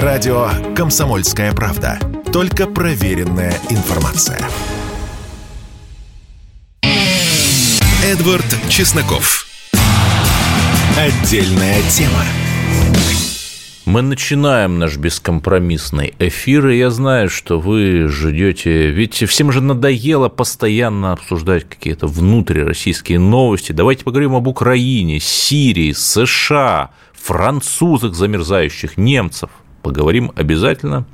Радио «Комсомольская правда». Только проверенная информация. Эдвард Чесноков. Отдельная тема. Мы начинаем наш бескомпромиссный эфир, и я знаю, что вы ждете, ведь всем же надоело постоянно обсуждать какие-то внутрироссийские новости. Давайте поговорим об Украине, Сирии, США, французах замерзающих, немцев. Поговорим обязательно.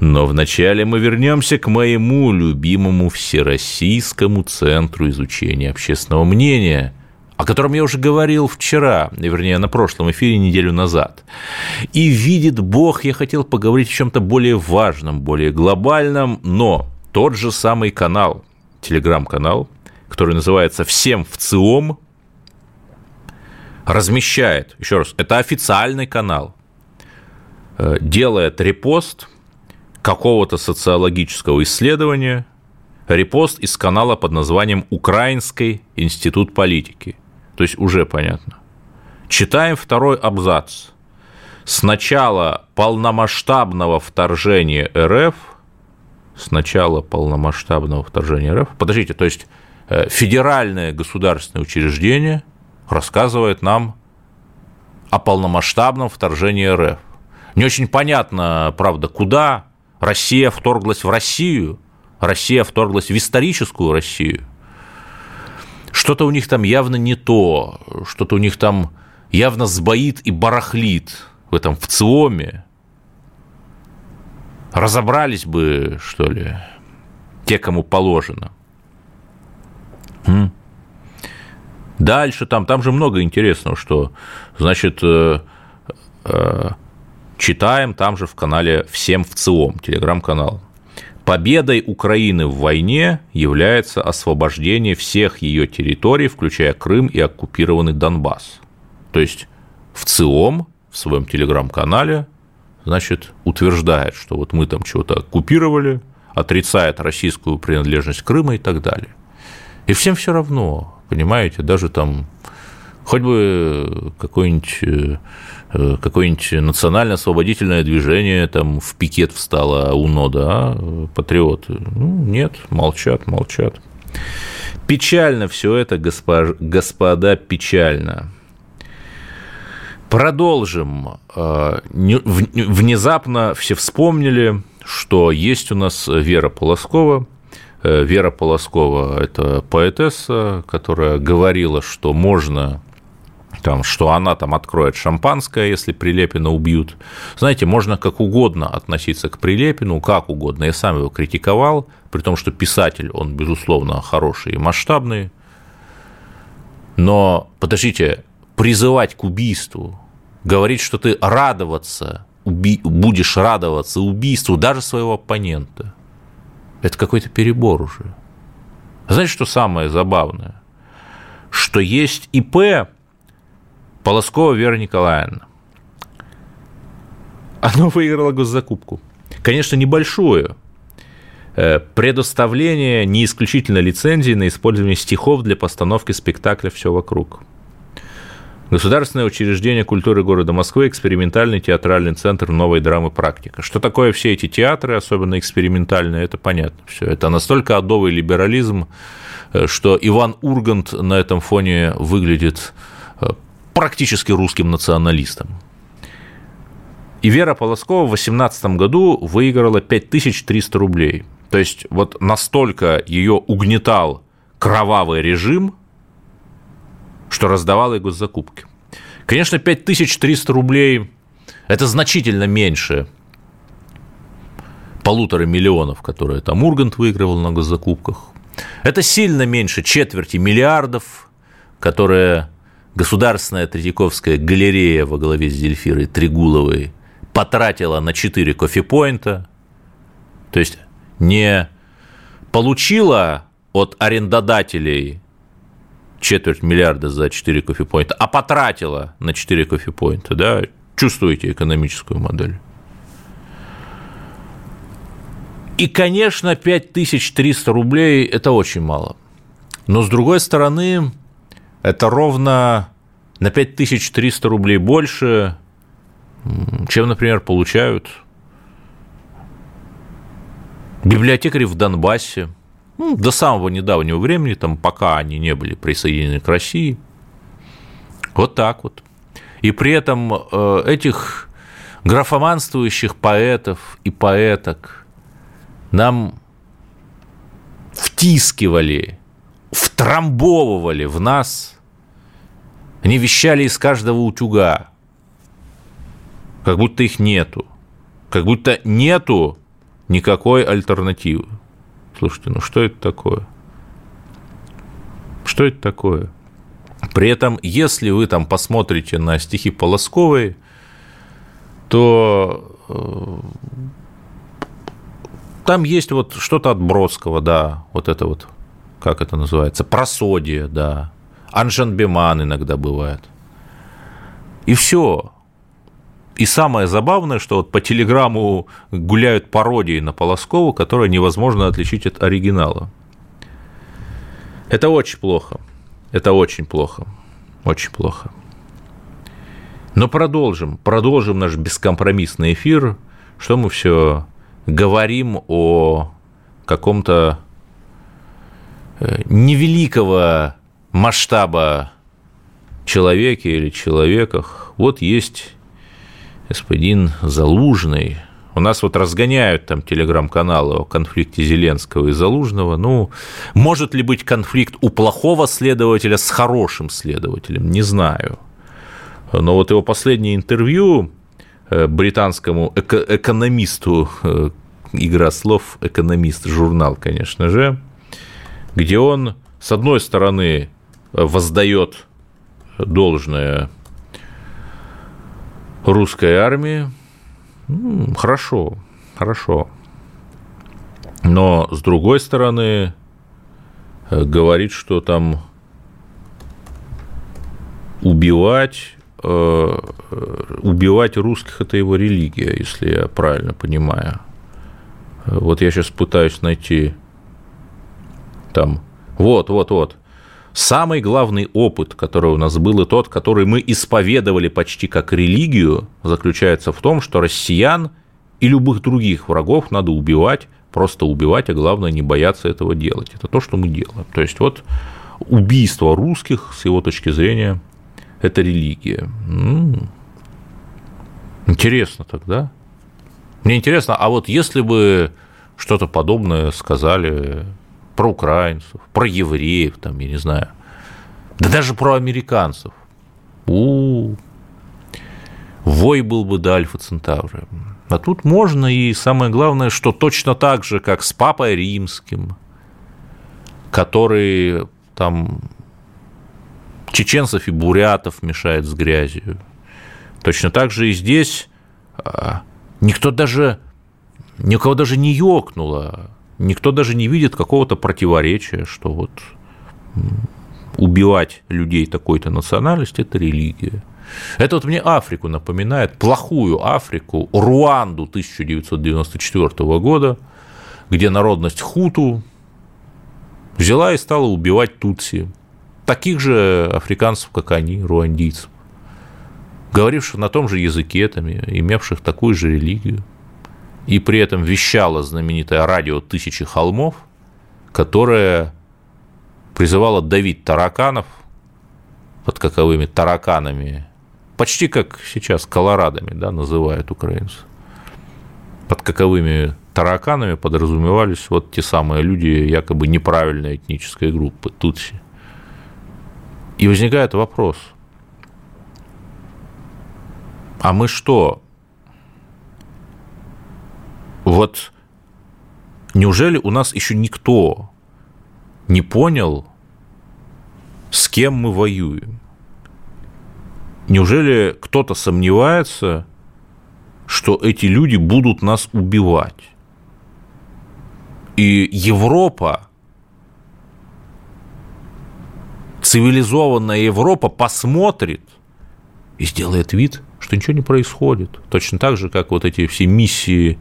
Но вначале мы вернемся к моему любимому Всероссийскому центру изучения общественного мнения – о котором я уже говорил вчера, вернее, на прошлом эфире неделю назад. И видит Бог, я хотел поговорить о чем-то более важном, более глобальном, но тот же самый канал, телеграм-канал, который называется «Всем в ЦИОМ», размещает, еще раз, это официальный канал, делает репост какого-то социологического исследования, репост из канала под названием «Украинский институт политики». То есть уже понятно. Читаем второй абзац. С начала полномасштабного вторжения РФ, с начала полномасштабного вторжения РФ, подождите, то есть э, федеральное государственное учреждение рассказывает нам о полномасштабном вторжении РФ. Не очень понятно, правда, куда Россия вторглась в Россию, Россия вторглась в историческую Россию – что-то у них там явно не то, что-то у них там явно сбоит и барахлит в этом в ЦИОМе. Разобрались бы, что ли, те, кому положено. Дальше там, там же много интересного, что, значит, э, э, читаем там же в канале «Всем в ЦИОМ», телеграм-канал. Победой Украины в войне является освобождение всех ее территорий, включая Крым и оккупированный Донбасс. То есть в ЦИОМ в своем телеграм-канале значит, утверждает, что вот мы там чего-то оккупировали, отрицает российскую принадлежность Крыма и так далее. И всем все равно, понимаете, даже там хоть бы какой-нибудь э, какое-нибудь национально-освободительное движение там в пикет встало у нода, патриоты. Ну, нет, молчат, молчат. Печально все это, господа, господа, печально. Продолжим. Э, внезапно все вспомнили, что есть у нас Вера Полоскова. Э, Вера Полоскова – это поэтесса, которая говорила, что можно там, что она там откроет шампанское, если Прилепина убьют. Знаете, можно как угодно относиться к Прилепину, как угодно. Я сам его критиковал, при том, что писатель, он, безусловно, хороший и масштабный. Но, подождите, призывать к убийству, говорить, что ты радоваться, уби... будешь радоваться убийству даже своего оппонента, это какой-то перебор уже. Знаете, что самое забавное? Что есть ИП, Полоскова Вера Николаевна. Оно выиграло госзакупку. Конечно, небольшую. Э, предоставление не исключительно лицензии на использование стихов для постановки спектакля «Все вокруг». Государственное учреждение культуры города Москвы, экспериментальный театральный центр новой драмы практика. Что такое все эти театры, особенно экспериментальные, это понятно все. Это настолько адовый либерализм, э, что Иван Ургант на этом фоне выглядит практически русским националистом. И Вера Полоскова в 2018 году выиграла 5300 рублей. То есть вот настолько ее угнетал кровавый режим, что раздавал ей госзакупки. Конечно, 5300 рублей – это значительно меньше полутора миллионов, которые там Ургант выигрывал на госзакупках. Это сильно меньше четверти миллиардов, которые Государственная Третьяковская галерея во главе с Зельфирой Тригуловой потратила на 4 кофепоинта, то есть не получила от арендодателей четверть миллиарда за 4 кофепоинта, а потратила на 4 кофепоинта, да, чувствуете экономическую модель. И, конечно, 5300 рублей – это очень мало. Но, с другой стороны, это ровно на 5300 рублей больше, чем, например, получают библиотекари в Донбассе, ну, до самого недавнего времени, там, пока они не были присоединены к России. Вот так вот. И при этом э, этих графоманствующих поэтов и поэток нам втискивали, втрамбовывали в нас, они вещали из каждого утюга, как будто их нету, как будто нету никакой альтернативы. Слушайте, ну что это такое? Что это такое? При этом, если вы там посмотрите на стихи Полосковой, то э, там есть вот что-то от Бродского, да, вот это вот, как это называется, просодие, да, Анжанбеман иногда бывает. И все. И самое забавное, что вот по телеграмму гуляют пародии на Полоскову, которые невозможно отличить от оригинала. Это очень плохо. Это очень плохо. Очень плохо. Но продолжим. Продолжим наш бескомпромиссный эфир. Что мы все говорим о каком-то э, невеликого масштаба человеке или человеках. Вот есть господин Залужный. У нас вот разгоняют там телеграм-каналы о конфликте Зеленского и Залужного. Ну, может ли быть конфликт у плохого следователя с хорошим следователем? Не знаю. Но вот его последнее интервью э, британскому эко- экономисту, э, игра слов, экономист, журнал, конечно же, где он, с одной стороны, воздает должное русской армии. Хорошо, хорошо. Но с другой стороны, э, говорит, что там убивать, э, убивать русских – это его религия, если я правильно понимаю. Вот я сейчас пытаюсь найти там. Вот, вот, вот. Самый главный опыт, который у нас был, и тот, который мы исповедовали почти как религию, заключается в том, что россиян и любых других врагов надо убивать, просто убивать, а главное не бояться этого делать. Это то, что мы делаем. То есть вот убийство русских, с его точки зрения, это религия. Интересно тогда. Мне интересно, а вот если бы что-то подобное сказали про украинцев, про евреев, там, я не знаю, да даже про американцев. У, -у, -у. вой был бы до Альфа Центавра. А тут можно, и самое главное, что точно так же, как с Папой Римским, который там чеченцев и бурятов мешает с грязью. Точно так же и здесь а, никто даже, никого даже не ёкнуло никто даже не видит какого-то противоречия, что вот убивать людей такой-то национальности – это религия. Это вот мне Африку напоминает, плохую Африку, Руанду 1994 года, где народность хуту взяла и стала убивать тутси, таких же африканцев, как они, руандийцев, говоривших на том же языке, там, имевших такую же религию – и при этом вещало знаменитое радио «Тысячи холмов», которое призывало давить тараканов под каковыми тараканами, почти как сейчас колорадами да, называют украинцы. Под каковыми тараканами подразумевались вот те самые люди якобы неправильной этнической группы, тутси. И возникает вопрос, а мы что, вот неужели у нас еще никто не понял, с кем мы воюем? Неужели кто-то сомневается, что эти люди будут нас убивать? И Европа, цивилизованная Европа посмотрит и сделает вид, что ничего не происходит. Точно так же, как вот эти все миссии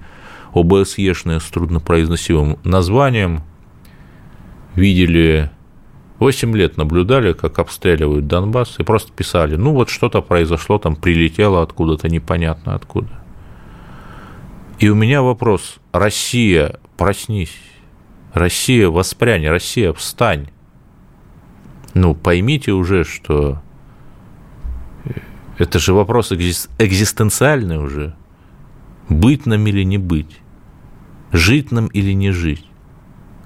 ОБСЕшные с труднопроизносимым названием, видели 8 лет наблюдали, как обстреливают Донбасс, и просто писали, ну вот что-то произошло, там прилетело откуда-то непонятно откуда. И у меня вопрос. Россия, проснись. Россия, воспрянь. Россия, встань. Ну, поймите уже, что это же вопрос экзистенциальный уже. Быть нам или не быть? Жить нам или не жить?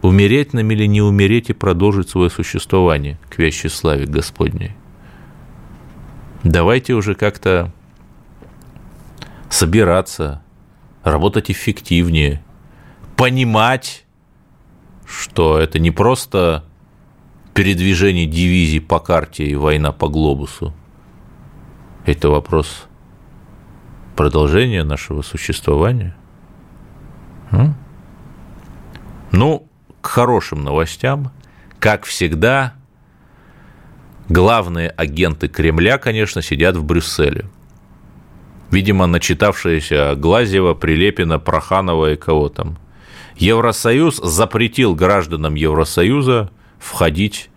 Умереть нам или не умереть и продолжить свое существование к вещи славе Господней? Давайте уже как-то собираться, работать эффективнее, понимать, что это не просто передвижение дивизий по карте и война по глобусу. Это вопрос продолжения нашего существования. Ну, к хорошим новостям, как всегда, главные агенты Кремля, конечно, сидят в Брюсселе. Видимо, начитавшиеся Глазева, Прилепина, Проханова и кого там. Евросоюз запретил гражданам Евросоюза входить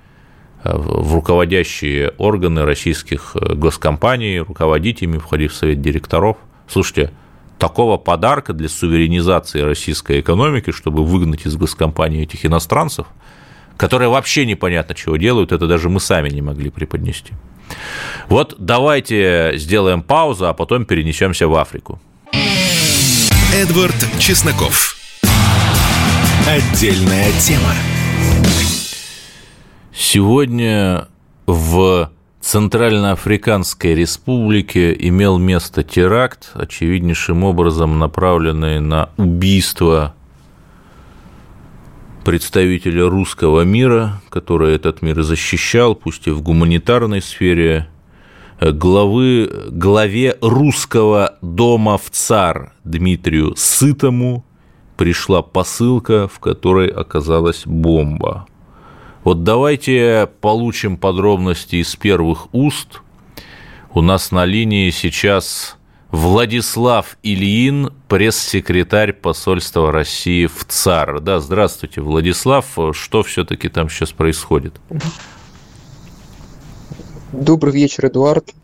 э, в руководящие органы российских э, госкомпаний, руководить ими, входить в совет директоров. Слушайте, такого подарка для суверенизации российской экономики, чтобы выгнать из госкомпании этих иностранцев, которые вообще непонятно чего делают, это даже мы сами не могли преподнести. Вот давайте сделаем паузу, а потом перенесемся в Африку. Эдвард Чесноков. Отдельная тема. Сегодня в Центральноафриканской Республике имел место теракт, очевиднейшим образом направленный на убийство представителя русского мира, который этот мир защищал, пусть и в гуманитарной сфере, главы, главе русского дома в цар Дмитрию Сытому пришла посылка, в которой оказалась бомба. Вот давайте получим подробности из первых уст. У нас на линии сейчас Владислав Ильин, пресс-секретарь посольства России в ЦАР. Да, здравствуйте, Владислав. Что все-таки там сейчас происходит? Добрый вечер, Эдуард.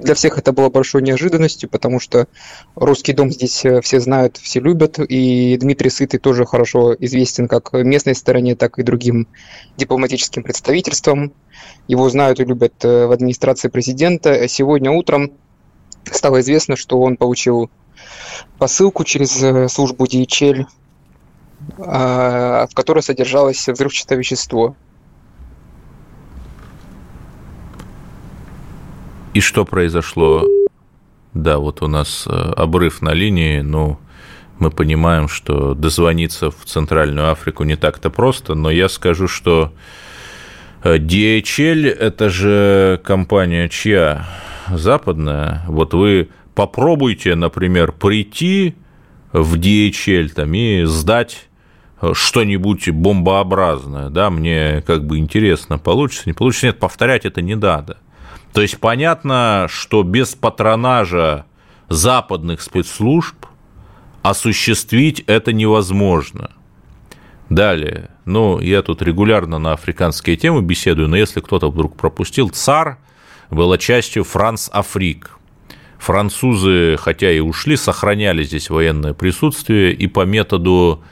Для всех это было большой неожиданностью, потому что русский дом здесь э, все знают, все любят, и Дмитрий Сытый тоже хорошо известен как местной стороне, так и другим дипломатическим представительствам. Его знают и любят э, в администрации президента. Сегодня утром стало известно, что он получил посылку через э, службу DHL, а, в которой содержалось взрывчатое вещество – И что произошло? Да, вот у нас э, обрыв на линии, ну, мы понимаем, что дозвониться в Центральную Африку не так-то просто, но я скажу, что э, DHL – это же компания чья? Западная. Вот вы попробуйте, например, прийти в DHL там, и сдать э, что-нибудь бомбообразное, да, мне как бы интересно, получится, не получится, нет, повторять это не надо – то есть понятно, что без патронажа западных спецслужб осуществить это невозможно. Далее, ну, я тут регулярно на африканские темы беседую, но если кто-то вдруг пропустил, ЦАР была частью Франс-Африк. Французы, хотя и ушли, сохраняли здесь военное присутствие, и по методу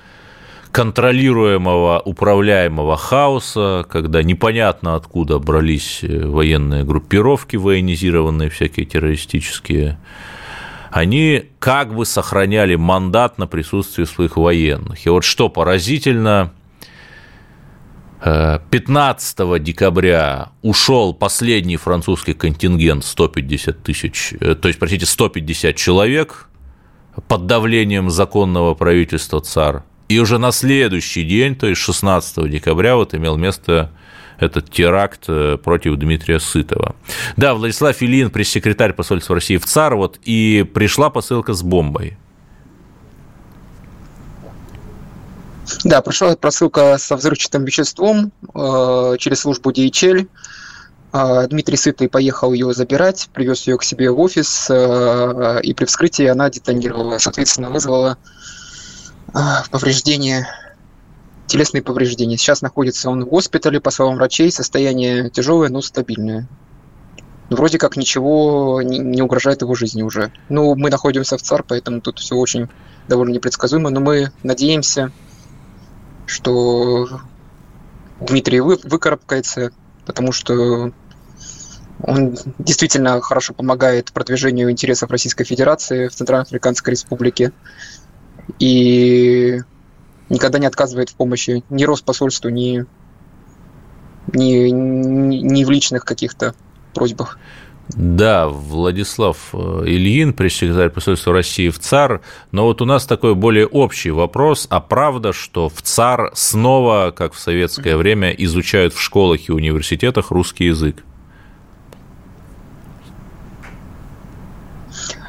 контролируемого, управляемого хаоса, когда непонятно откуда брались э, военные группировки военизированные, всякие террористические, они как бы сохраняли мандат на присутствие своих военных. И вот что поразительно, 15 э, декабря ушел последний французский контингент 150 тысяч, э, то есть, простите, 150 человек под давлением законного правительства ЦАР – и уже на следующий день, то есть 16 декабря, вот имел место этот теракт э, против Дмитрия Сытова. Да, Владислав Илин, пресс-секретарь посольства России в ЦАР, вот, и пришла посылка с бомбой. Да, прошла просылка со взрывчатым веществом э, через службу DHL. Э, Дмитрий Сытый поехал ее забирать, привез ее к себе в офис, э, и при вскрытии она детонировала, соответственно, вызвала а, повреждения, телесные повреждения. Сейчас находится он в госпитале, по словам врачей, состояние тяжелое, но стабильное. вроде как ничего не угрожает его жизни уже. Ну, мы находимся в ЦАР, поэтому тут все очень довольно непредсказуемо, но мы надеемся, что Дмитрий вы, выкарабкается, потому что он действительно хорошо помогает продвижению интересов Российской Федерации в Центральноафриканской Республике и никогда не отказывает в помощи ни Роспосольству, ни, ни, ни в личных каких-то просьбах. Да, Владислав э, Ильин, пресс-секретарь посольства России в ЦАР. Но вот у нас такой более общий вопрос. А правда, что в ЦАР снова, как в советское время, изучают в школах и университетах русский язык?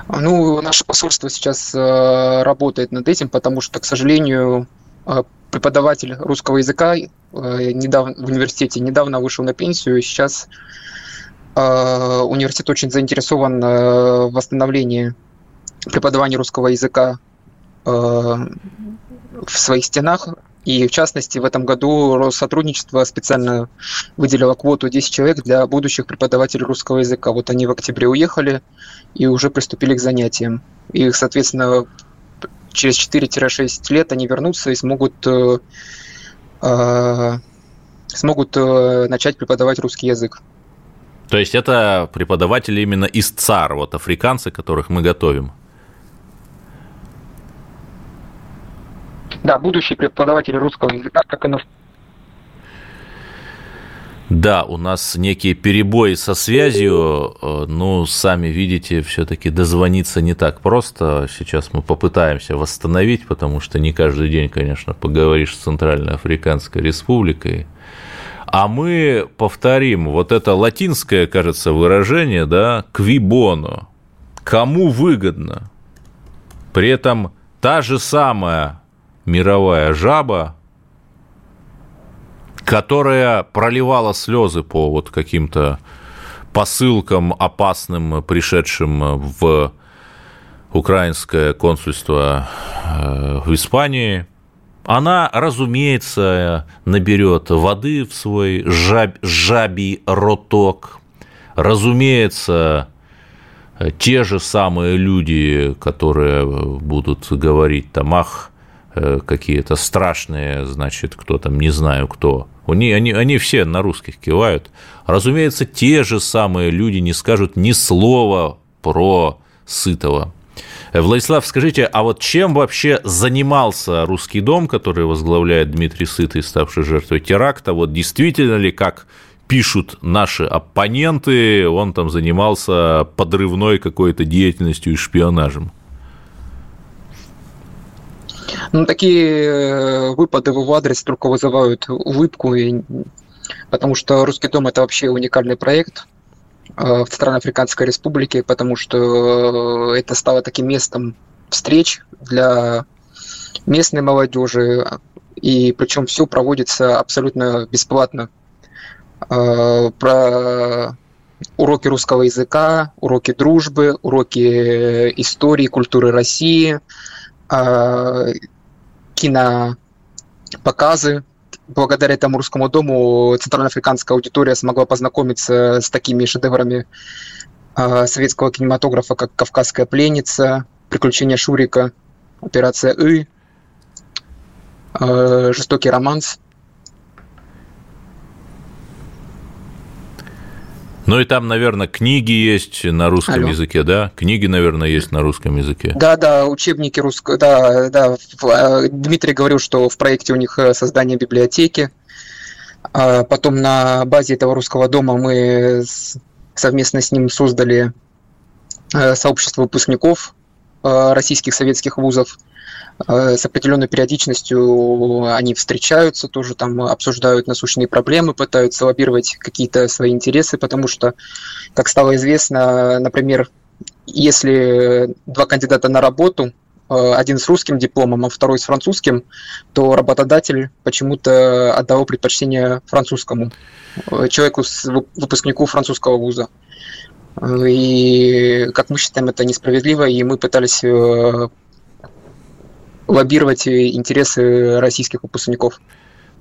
Ну, наше посольство сейчас э, работает над этим, потому что, к сожалению, э, преподаватель русского языка недавно, в университете недавно вышел на пенсию, и сейчас Э, университет очень заинтересован э, в восстановлении преподавания русского языка э, в своих стенах. И в частности, в этом году Россотрудничество специально выделило квоту 10 человек для будущих преподавателей русского языка. Вот они в октябре уехали и уже приступили к занятиям. И, соответственно, через 4-6 лет они вернутся и смогут, э, смогут начать преподавать русский язык. То есть это преподаватели именно из ЦАР, вот африканцы, которых мы готовим. Да, будущие преподаватели русского языка, как и да, у нас некие перебои со связью, э, ну, сами видите, все-таки дозвониться не так просто. Сейчас мы попытаемся восстановить, потому что не каждый день, конечно, поговоришь с Центральной Африканской Республикой. А мы повторим вот это латинское, кажется, выражение, да, квибоно. Кому выгодно? При этом та же самая мировая жаба, которая проливала слезы по вот каким-то посылкам опасным, пришедшим в украинское консульство э, в Испании – она, разумеется, наберет воды в свой жаб, жабий роток. Разумеется, те же самые люди, которые будут говорить там, ах, э, какие-то страшные, значит, кто там, не знаю кто, они, они, они все на русских кивают. Разумеется, те же самые люди не скажут ни слова про сытого Владислав, скажите, а вот чем вообще занимался Русский дом, который возглавляет Дмитрий Сытый, ставший жертвой теракта? Вот действительно ли, как пишут наши оппоненты, он там занимался подрывной какой-то деятельностью и шпионажем? Ну, такие э, выпады в его адрес только вызывают улыбку, потому что «Русский дом» – это вообще уникальный проект, Э, в Центральноафриканской Республике, потому что э, это стало таким местом встреч для местной молодежи, и причем все проводится абсолютно бесплатно. Про уроки русского языка, уроки дружбы, уроки истории, культуры России, кинопоказы, благодаря этому русскому дому центральноафриканская аудитория смогла познакомиться с такими шедеврами а, советского кинематографа, как «Кавказская пленница», «Приключения Шурика», «Операция И», а, «Жестокий романс». Ну и там, наверное, книги есть на русском Алло. языке, да? Книги, наверное, есть на русском языке. Да, да, учебники русского, да, да. Э, Дмитрий говорил, что в проекте у них э, создание библиотеки. А потом на базе этого русского дома мы совместно с ним создали э, сообщество выпускников российских советских вузов. Э, с определенной периодичностью они встречаются, тоже там обсуждают насущные проблемы, пытаются лоббировать какие-то свои интересы, потому что, как стало известно, например, если два кандидата на работу, э, один с русским дипломом, а второй с французским, то работодатель почему-то отдал предпочтение французскому э, человеку, выпускнику французского вуза. И, как мы считаем, это несправедливо, и мы пытались лоббировать интересы российских выпускников.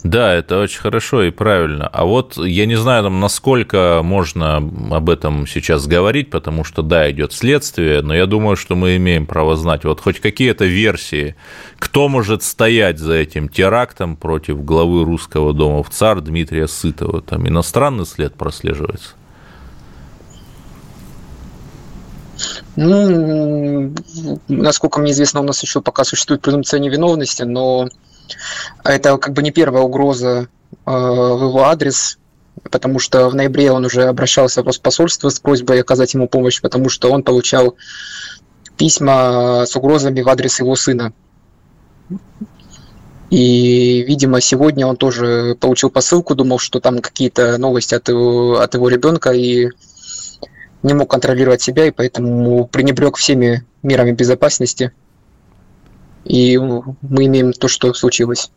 Да, это очень хорошо и правильно. А вот я не знаю, там, насколько можно об этом сейчас говорить, потому что, да, идет следствие, но я думаю, что мы имеем право знать. Вот хоть какие-то версии, кто может стоять за этим терактом против главы русского дома в ЦАР Дмитрия Сытова? Там иностранный след прослеживается? Ну, насколько мне известно, у нас еще пока существует презумпция невиновности, но это как бы не первая угроза э, в его адрес, потому что в ноябре он уже обращался в Роспосольство с просьбой оказать ему помощь, потому что он получал письма с угрозами в адрес его сына. И, видимо, сегодня он тоже получил посылку, думал, что там какие-то новости от его, от его ребенка, и не мог контролировать себя, и поэтому пренебрег всеми мерами безопасности – и мы имеем то, что случилось.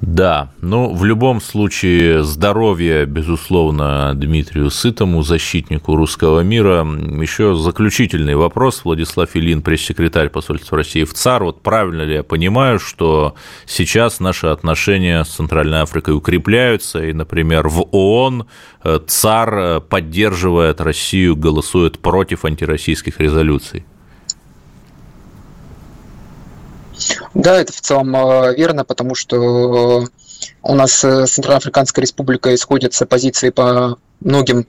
Да, ну, в любом случае, здоровье, безусловно, Дмитрию Сытому, защитнику русского мира. Еще заключительный вопрос. Владислав Илин, пресс-секретарь посольства России в ЦАР. Вот правильно ли я понимаю, что сейчас наши отношения с Центральной Африкой укрепляются, и, например, в ООН э, ЦАР поддерживает Россию, голосует против антироссийских резолюций? Да, это в целом э, верно, потому что у нас э, с Центральноафриканской республикой сходятся позиции по многим,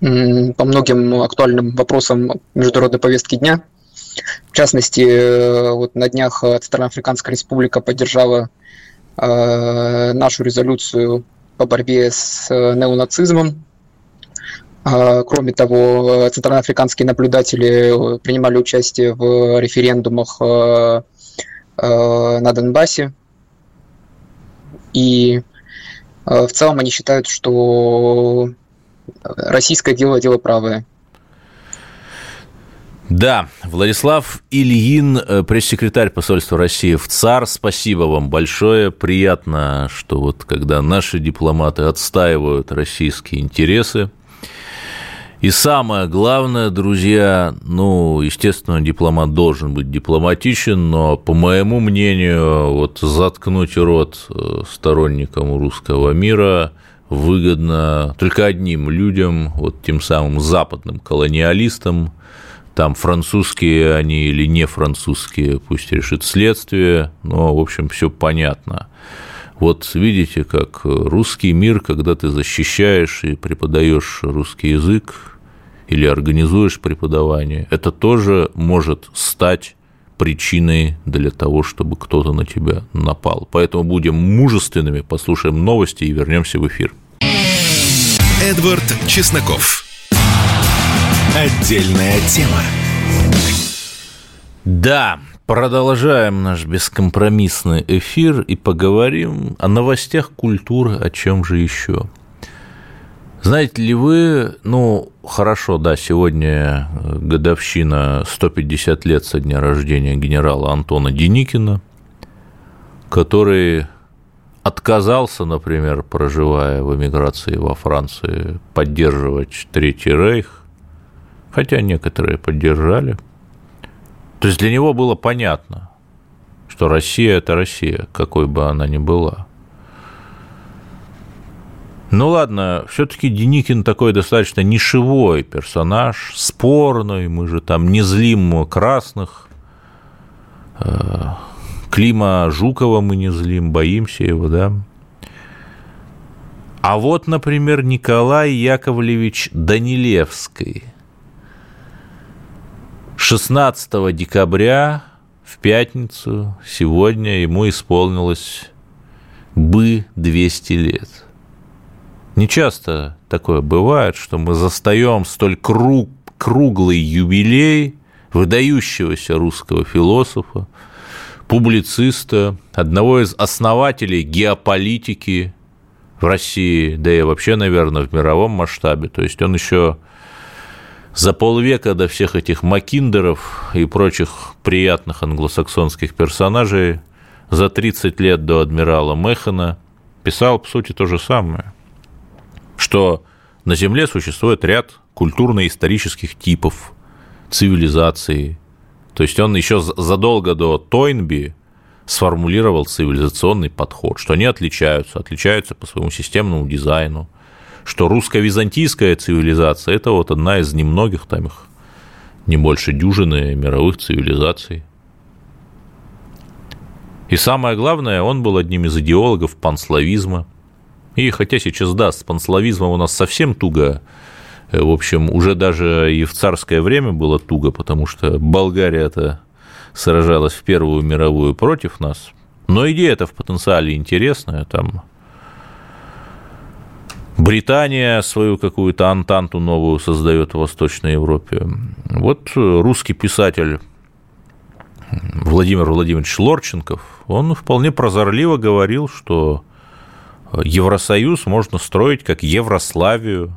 по многим актуальным вопросам международной повестки дня. В частности, э, вот на днях Центральноафриканская республика поддержала нашу резолюцию по борьбе с неонацизмом. Кроме того, центральноафриканские наблюдатели принимали участие в референдумах Э, на Донбассе. И э, в целом они считают, что российское дело – дело правое. Да, Владислав Ильин, э, пресс-секретарь посольства России в ЦАР, спасибо вам большое. Приятно, что вот когда наши дипломаты отстаивают российские интересы, и самое главное, друзья, ну, естественно, дипломат должен быть дипломатичен, но, по моему мнению, вот заткнуть рот э, сторонникам русского мира выгодно только одним людям, вот тем самым западным колониалистам, там французские они или не французские, пусть решит следствие, но, в общем, все понятно. Вот видите, как русский мир, когда ты защищаешь и преподаешь русский язык, или организуешь преподавание, это тоже может стать причиной для того, чтобы кто-то на тебя напал. Поэтому будем мужественными, послушаем новости и вернемся в эфир. Эдвард Чесноков. Отдельная тема. Да, продолжаем наш бескомпромиссный эфир и поговорим о новостях культуры, о чем же еще. Знаете ли вы, ну, хорошо, да, сегодня годовщина 150 лет со дня рождения генерала Антона Деникина, который отказался, например, проживая в эмиграции во Франции, поддерживать Третий Рейх, хотя некоторые поддержали. То есть для него было понятно, что Россия – это Россия, какой бы она ни была – ну ладно, все-таки Деникин такой достаточно нишевой персонаж, спорный, мы же там не злим красных. Э, Клима Жукова мы не злим, боимся его, да. А вот, например, Николай Яковлевич Данилевский. 16 декабря в пятницу сегодня ему исполнилось бы 200 лет – не часто такое бывает, что мы застаем столь круг, круглый юбилей выдающегося русского философа, публициста, одного из основателей геополитики в России, да и вообще, наверное, в мировом масштабе. То есть он еще за полвека до всех этих Макиндеров и прочих приятных англосаксонских персонажей, за 30 лет до адмирала Механа, писал, по сути, то же самое – что на Земле существует ряд культурно-исторических типов цивилизации. То есть он еще задолго до Тойнби сформулировал цивилизационный подход, что они отличаются, отличаются по своему системному дизайну, что русско-византийская цивилизация – это вот одна из немногих, там их не больше дюжины мировых цивилизаций. И самое главное, он был одним из идеологов панславизма. И хотя сейчас, да, с панславизмом у нас совсем туго, э, в общем, уже даже и в царское время было туго, потому что Болгария-то сражалась в Первую мировую против нас. Но идея-то в потенциале интересная. Там Британия свою какую-то антанту новую создает в Восточной Европе. Вот русский писатель Владимир Владимирович Лорченков, он вполне прозорливо говорил, что Евросоюз можно строить как Еврославию,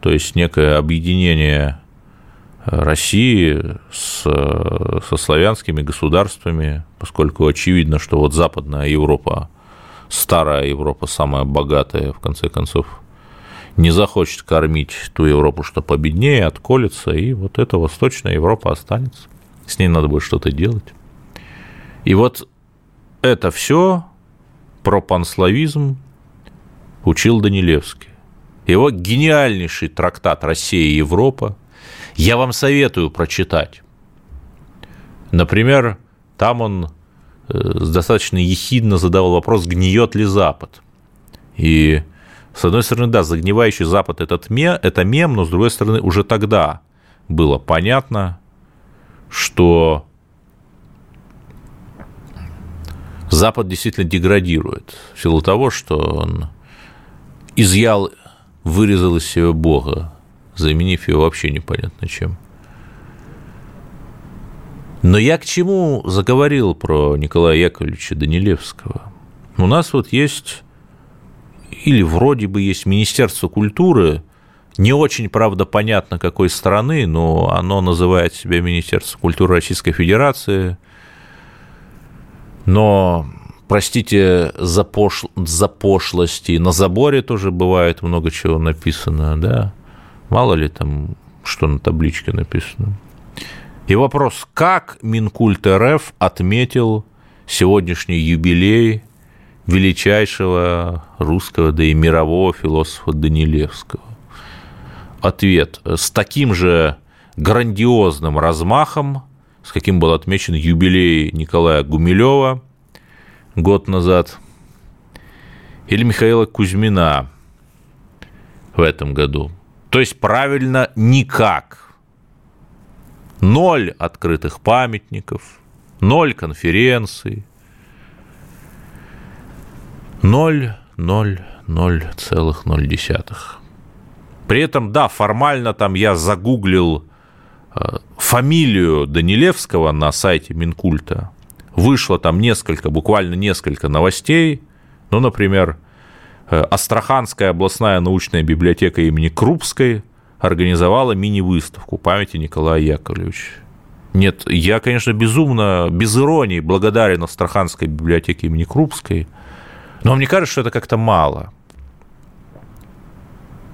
то есть некое объединение России с, со славянскими государствами, поскольку очевидно, что вот Западная Европа, старая Европа, самая богатая, в конце концов, не захочет кормить ту Европу, что победнее, отколется, и вот эта Восточная Европа останется. С ней надо будет что-то делать. И вот это все про панславизм учил Данилевский. Его гениальнейший трактат «Россия и Европа», я вам советую прочитать. Например, там он достаточно ехидно задавал вопрос, гниет ли Запад. И, с одной стороны, да, загнивающий Запад этот мем, это мем, но, с другой стороны, уже тогда было понятно, что Запад действительно деградирует в силу того, что он изъял, вырезал из себя Бога, заменив его вообще непонятно чем. Но я к чему заговорил про Николая Яковлевича Данилевского? У нас вот есть, или вроде бы есть Министерство культуры, не очень, правда, понятно, какой страны, но оно называет себя Министерство культуры Российской Федерации. Но, простите за, пошл... за пошлости, на заборе тоже бывает много чего написано, да. Мало ли там, что на табличке написано. И вопрос, как Минкульт РФ отметил сегодняшний юбилей величайшего русского, да и мирового философа Данилевского? Ответ. С таким же грандиозным размахом, с каким был отмечен юбилей Николая Гумилева год назад, или Михаила Кузьмина в этом году – то есть правильно никак. Ноль открытых памятников, ноль конференций, ноль, ноль, ноль целых ноль десятых. При этом, да, формально там я загуглил э, фамилию Данилевского на сайте Минкульта. Вышло там несколько, буквально несколько новостей. Ну, например, Э, Астраханская областная научная библиотека имени Крупской организовала мини-выставку памяти Николая Яковлевича. Нет, я, конечно, безумно, без иронии благодарен Астраханской библиотеке имени Крупской, но мне кажется, что это как-то мало.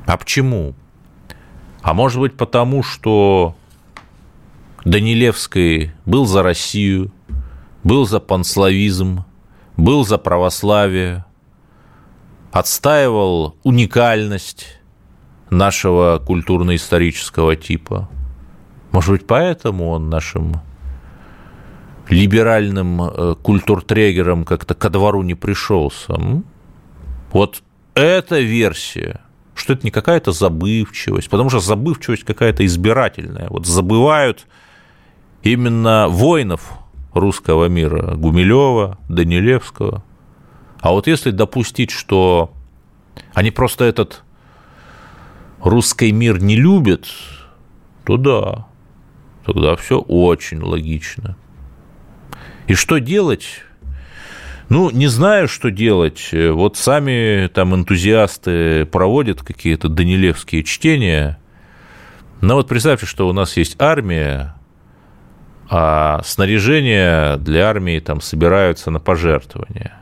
А почему? А может быть, потому что Данилевский был за Россию, был за панславизм, был за православие, отстаивал уникальность нашего культурно-исторического типа. Может быть, поэтому он нашим либеральным э, культуртрегером как-то ко двору не пришелся. Вот эта версия, что это не какая-то забывчивость, потому что забывчивость какая-то избирательная. Вот забывают именно воинов русского мира Гумилева, Данилевского, а вот если допустить, что они просто этот русский мир не любят, то да, тогда все очень логично. И что делать? Ну, не знаю, что делать. Вот сами там энтузиасты проводят какие-то данилевские чтения. Но вот представьте, что у нас есть армия, а снаряжение для армии там собираются на пожертвования.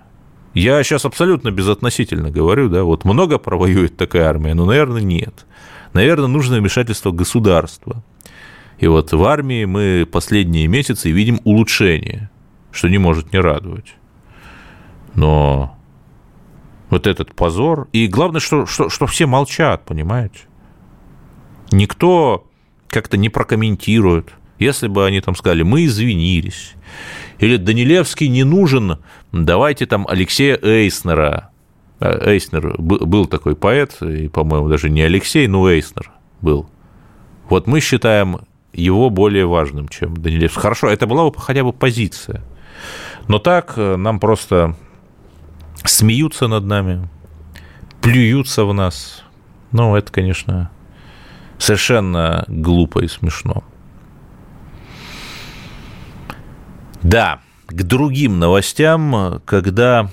Я сейчас абсолютно безотносительно говорю, да, вот много провоюет такая армия, но, наверное, нет. Наверное, нужно вмешательство государства. И вот в армии мы последние месяцы видим улучшение. что не может не радовать. Но вот этот позор. И главное, что, что, что все молчат, понимаете? Никто как-то не прокомментирует. Если бы они там сказали, мы извинились, или Данилевский не нужен, давайте там Алексея Эйснера. А, Эйснер был такой поэт, и, по-моему, даже не Алексей, но Эйснер был. Вот мы считаем его более важным, чем Данилевский. Хорошо, это была бы хотя бы позиция. Но так э, нам просто смеются над нами, плюются в нас. Ну, это, конечно, совершенно глупо и смешно. Да, к другим новостям, когда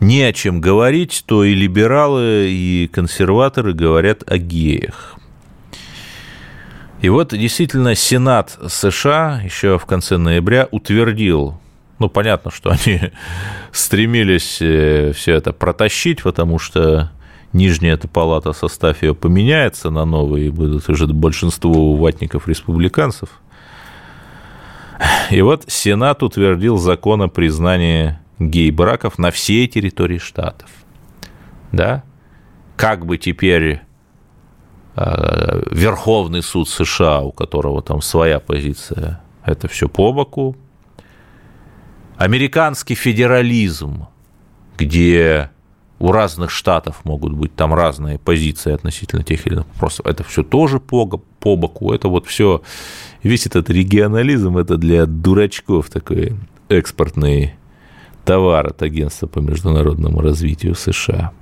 не о чем говорить, то и либералы, и консерваторы говорят о геях. И вот действительно Сенат США еще в конце ноября утвердил ну, понятно, что они стремились э, все это протащить, потому что нижняя эта палата, состав ее поменяется на новый, и будут уже большинство ватников республиканцев. И вот Сенат утвердил закон о признании гей-браков на всей территории штатов. Да? Как бы теперь э, Верховный суд США, у которого там своя позиция, это все по боку, американский федерализм, где у разных штатов могут быть там разные позиции относительно тех или иных вопросов. Это все тоже по, по боку. Это вот все, весь этот регионализм, это для дурачков такой экспортный товар от Агентства по международному развитию США.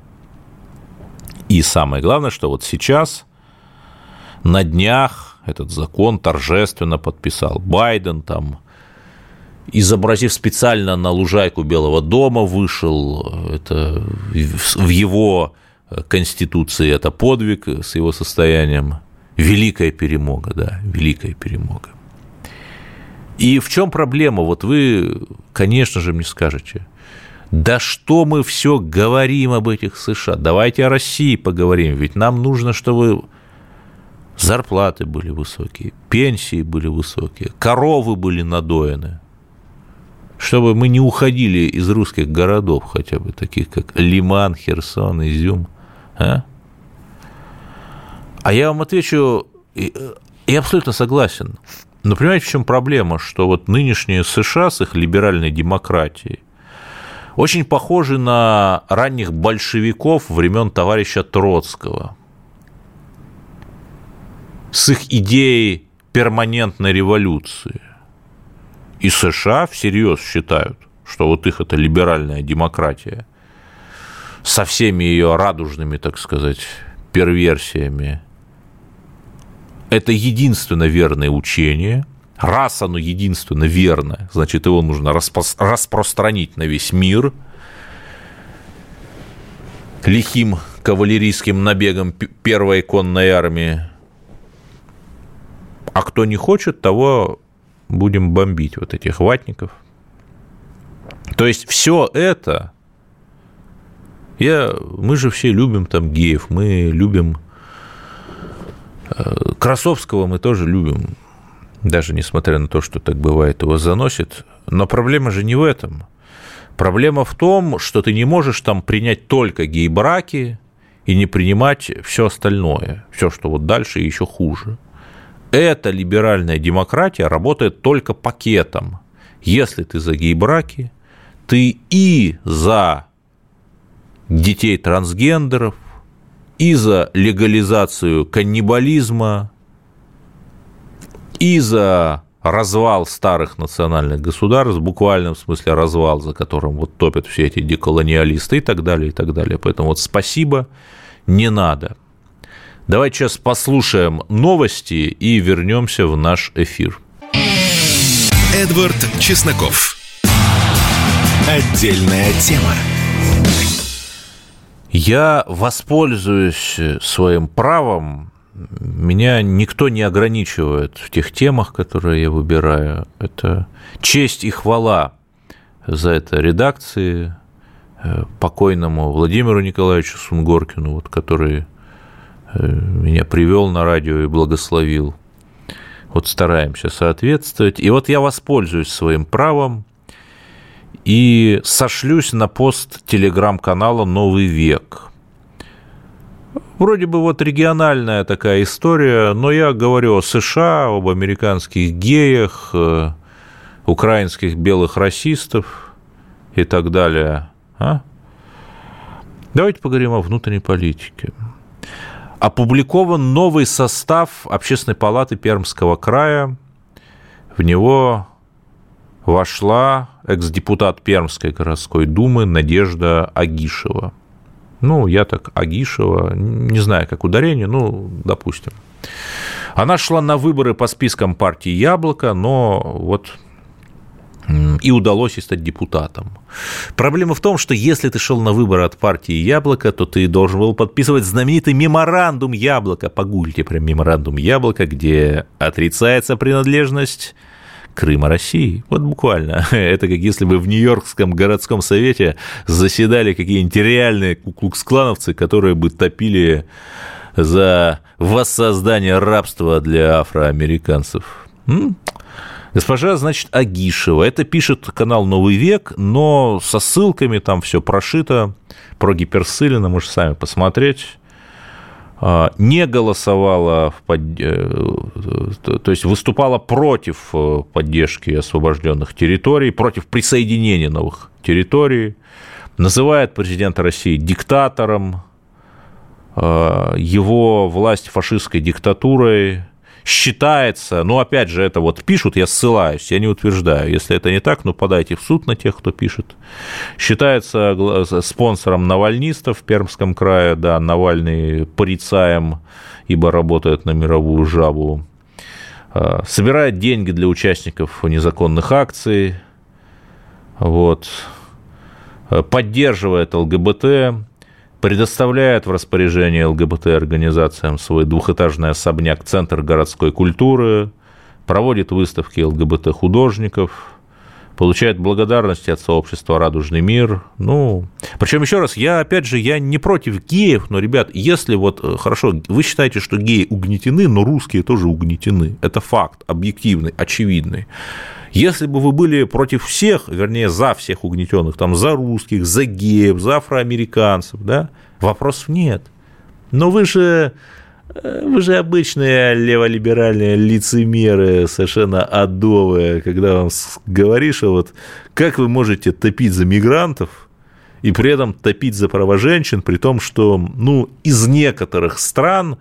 И самое главное, что вот сейчас на днях этот закон торжественно подписал Байден, там изобразив специально на лужайку Белого дома, вышел. Это в его конституции это подвиг с его состоянием. Великая перемога, да, великая перемога. И в чем проблема? Вот вы, конечно же, мне скажете, да что мы все говорим об этих США? Давайте о России поговорим, ведь нам нужно, чтобы зарплаты были высокие, пенсии были высокие, коровы были надоены, чтобы мы не уходили из русских городов, хотя бы таких как Лиман, Херсон, Изюм. А, а я вам отвечу, я абсолютно согласен. Но понимаете, в чем проблема? Что вот нынешние США с их либеральной демократией очень похожи на ранних большевиков времен товарища Троцкого с их идеей перманентной революции – и США всерьез считают, что вот их это либеральная демократия со всеми ее радужными, так сказать, перверсиями. Это единственно верное учение. Раз оно единственно верное, значит, его нужно распро- распространить на весь мир лихим кавалерийским набегом первой конной армии. А кто не хочет, того будем бомбить вот этих ватников. То есть все это, я, мы же все любим там геев, мы любим Красовского мы тоже любим, даже несмотря на то, что так бывает, его заносит. Но проблема же не в этом. Проблема в том, что ты не можешь там принять только гей-браки и не принимать все остальное, все, что вот дальше еще хуже эта либеральная демократия работает только пакетом. Если ты за гей-браки, ты и за детей трансгендеров, и за легализацию каннибализма, и за развал старых национальных государств, в буквальном смысле развал, за которым вот топят все эти деколониалисты и так далее, и так далее. Поэтому вот спасибо, не надо. Давайте сейчас послушаем новости и вернемся в наш эфир. Эдвард Чесноков. Отдельная тема. Я воспользуюсь своим правом. Меня никто не ограничивает в тех темах, которые я выбираю. Это честь и хвала за это редакции э, покойному Владимиру Николаевичу Сунгоркину, вот, который Э, меня привел на радио и благословил. Вот стараемся соответствовать. И вот я воспользуюсь своим правом и сошлюсь на пост телеграм-канала «Новый век». Вроде бы вот региональная такая история, но я говорю о США, об американских геях, э, украинских белых расистов и так далее. А? Давайте поговорим о внутренней политике. Опубликован новый состав Общественной палаты Пермского края. В него вошла экс-депутат Пермской городской думы Надежда Агишева. Ну, я так Агишева, не знаю, как ударение, ну, допустим. Она шла на выборы по спискам партии «Яблоко», но вот и удалось ей стать депутатом. Проблема в том, что если ты шел на выборы от партии «Яблоко», то ты должен был подписывать знаменитый меморандум «Яблоко». Погуглите прям меморандум «Яблоко», где отрицается принадлежность Крыма России. Вот буквально. Это как если бы в Нью-Йоркском городском совете заседали какие-нибудь реальные куклукс-клановцы, которые бы топили за воссоздание рабства для афроамериканцев. Госпожа, значит, Агишева. Это пишет канал «Новый век», но со ссылками там все прошито. Про Гиперсылина можете сами посмотреть. А, не голосовала, в под... Э, то есть выступала против э, поддержки освобожденных территорий, против присоединения новых территорий, называет президента России диктатором, а, его власть фашистской диктатурой, считается, ну, опять же, это вот пишут, я ссылаюсь, я не утверждаю. Если это не так, ну, подайте в суд на тех, кто пишет. Считается спонсором навальнистов в Пермском крае, да, Навальный порицаем, ибо работает на мировую жабу. А, собирает деньги для участников незаконных акций, вот, поддерживает ЛГБТ, предоставляет в распоряжение ЛГБТ-организациям свой двухэтажный особняк «Центр городской культуры», проводит выставки ЛГБТ-художников, получает благодарности от сообщества «Радужный мир». Ну, причем еще раз, я, опять же, я не против геев, но, ребят, если вот, э, хорошо, вы считаете, что геи угнетены, но русские тоже угнетены. Это факт объективный, очевидный. Если бы вы были против всех, вернее, за всех угнетенных, там, за русских, за геев, за афроамериканцев, да, вопросов нет. Но вы же, вы же обычные леволиберальные лицемеры, совершенно адовые, когда вам говоришь, а вот как вы можете топить за мигрантов, и при этом топить за права женщин, при том, что ну, из некоторых стран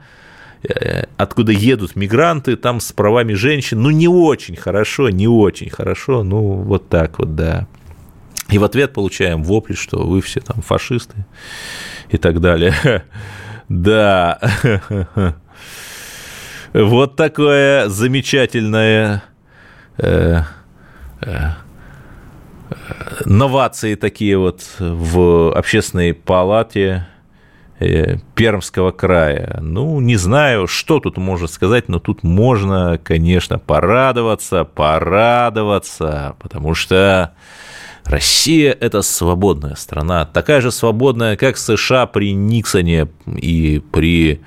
Э, откуда едут мигранты, там с правами женщин, ну, не очень хорошо, не очень хорошо, ну, вот так вот, да. И в ответ получаем вопли, что вы все там фашисты и так далее. Да. Вот такое замечательное э, э, новации такие вот в общественной палате Э, Пермского края. Ну, не знаю, что тут можно сказать, но тут можно, конечно, порадоваться, порадоваться, потому что Россия – это свободная страна, такая же свободная, как США при Никсоне и при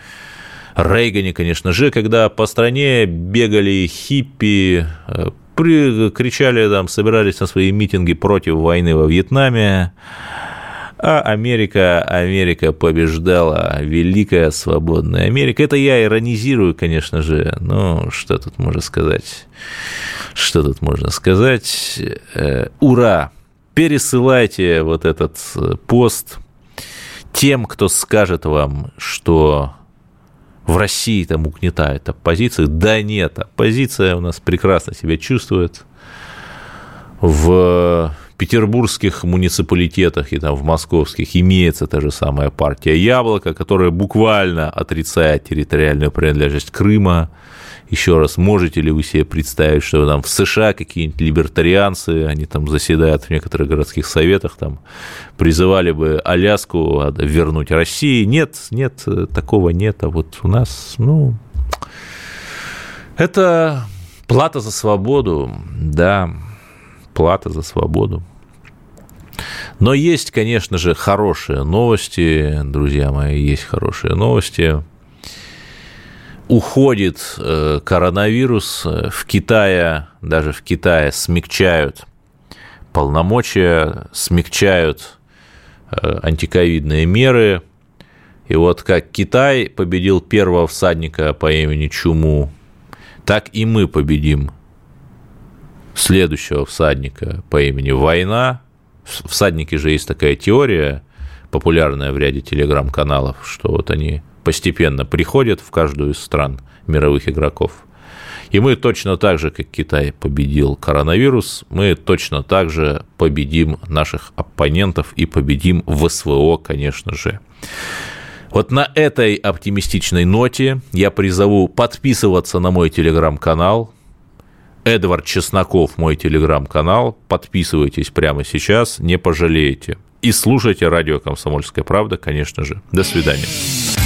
Рейгане, конечно же, когда по стране бегали хиппи, э, кричали там, собирались на свои митинги против войны во Вьетнаме, а Америка, Америка побеждала, великая свободная Америка. Это я иронизирую, конечно же, но что тут можно сказать? Что тут можно сказать? Э, ура! Пересылайте вот этот э, пост тем, кто скажет вам, что в России там угнетает оппозицию. Да нет, оппозиция у нас прекрасно себя чувствует. В петербургских муниципалитетах и там в московских имеется та же самая партия «Яблоко», которая буквально отрицает территориальную принадлежность Крыма. Еще раз, можете ли вы себе представить, что там в США какие-нибудь либертарианцы, они там заседают в некоторых городских советах, там призывали бы Аляску вернуть России? Нет, нет, такого нет. А вот у нас, ну, это плата за свободу, да, плата за свободу. Но есть, конечно же, хорошие новости, друзья мои, есть хорошие новости. Уходит э, коронавирус, в Китае, даже в Китае смягчают полномочия, смягчают антиковидные меры. И вот как Китай победил первого всадника по имени Чуму, так и мы победим следующего всадника по имени Война. Всадники же есть такая теория, популярная в ряде телеграм-каналов, что вот они постепенно приходят в каждую из стран мировых игроков. И мы точно так же, как Китай победил коронавирус, мы точно так же победим наших оппонентов и победим в СВО, конечно же. Вот на этой оптимистичной ноте я призову подписываться на мой телеграм-канал. Эдвард Чесноков, мой телеграм-канал. Подписывайтесь прямо сейчас, не пожалеете. И слушайте радио «Комсомольская правда», конечно же. До свидания.